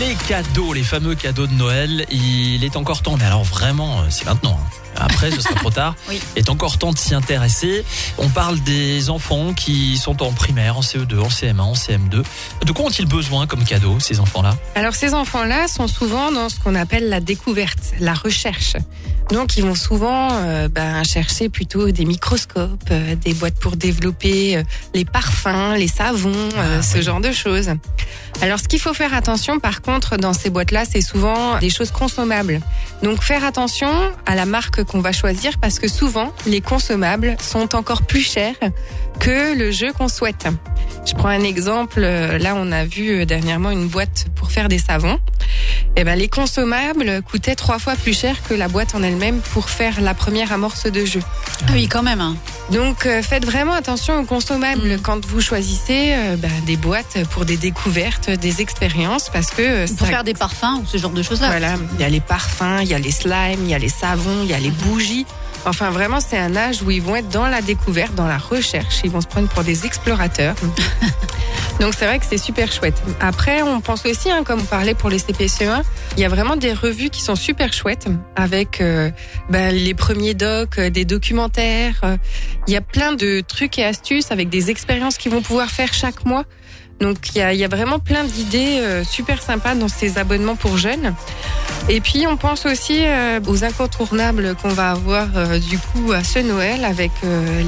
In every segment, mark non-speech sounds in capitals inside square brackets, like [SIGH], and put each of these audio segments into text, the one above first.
Les cadeaux, les fameux cadeaux de Noël, il est encore temps, mais alors vraiment, euh, c'est maintenant. hein. Après, ce sera trop tard. [LAUGHS] Oui. Il est encore temps de s'y intéresser. On parle des enfants qui sont en primaire, en CE2, en CM1, en CM2. De quoi ont-ils besoin comme cadeau, ces enfants-là? Alors ces enfants-là sont souvent dans ce qu'on appelle la découverte, la recherche. Donc ils vont souvent euh, ben, chercher plutôt des microscopes, euh, des boîtes pour développer euh, les parfums, les savons, Ah, ce oui. genre de choses. Alors ce qu'il faut faire attention par contre dans ces boîtes-là, c'est souvent des choses consommables. Donc faire attention à la marque qu'on va choisir parce que souvent les consommables sont encore plus chers que le jeu qu'on souhaite. Je prends un exemple. Là, on a vu euh, dernièrement une boîte pour faire des savons. Eh ben, les consommables coûtaient trois fois plus cher que la boîte en elle-même pour faire la première amorce de jeu. Ah oui, quand même. Donc, euh, faites vraiment attention aux consommables Mm. quand vous choisissez euh, ben, des boîtes pour des découvertes, des expériences, parce que euh, Pour ça- faire des parfums ou ce genre de choses-là. voilà, il y a les parfums, il y a les slimes, il y a les savons, il y a les bougies. Enfin, vraiment, c'est un âge où ils vont être dans la découverte, dans la recherche. Ils vont se prendre pour des explorateurs. [LAUGHS] Donc, c'est vrai que c'est super chouette. Après, on pense aussi, hein, comme on parlait pour les CPCE1, il y a vraiment des revues qui sont super chouettes avec euh, ben, les premiers docs, euh, des documentaires. euh, Il y a plein de trucs et astuces avec des expériences qu'ils vont pouvoir faire chaque mois. Donc, il y a, il y a vraiment plein d'idées euh, super sympas dans ces abonnements pour jeunes. Et puis on pense aussi euh, aux incontournables qu'on va avoir euh, du coup à ce Noël avec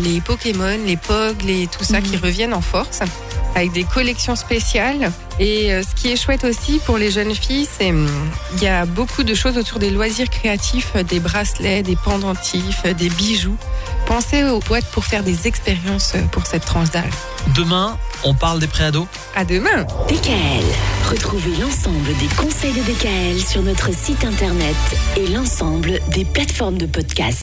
les Pokémon, les Pog, les tout ça Mhm. qui reviennent en force avec des collections spéciales. Et euh, ce qui est chouette aussi pour les jeunes filles, c'est hum, il y a beaucoup de choses autour des loisirs créatifs, euh, des bracelets, des pendentifs, euh, des bijoux. Pensez aux boîtes pour faire des expériences pour cette tranche d'âge. Demain, on parle des préados? À demain. DKL, retrouvez l'ensemble des conseils de DKL sur notre site internet et l'ensemble des plateformes de podcast.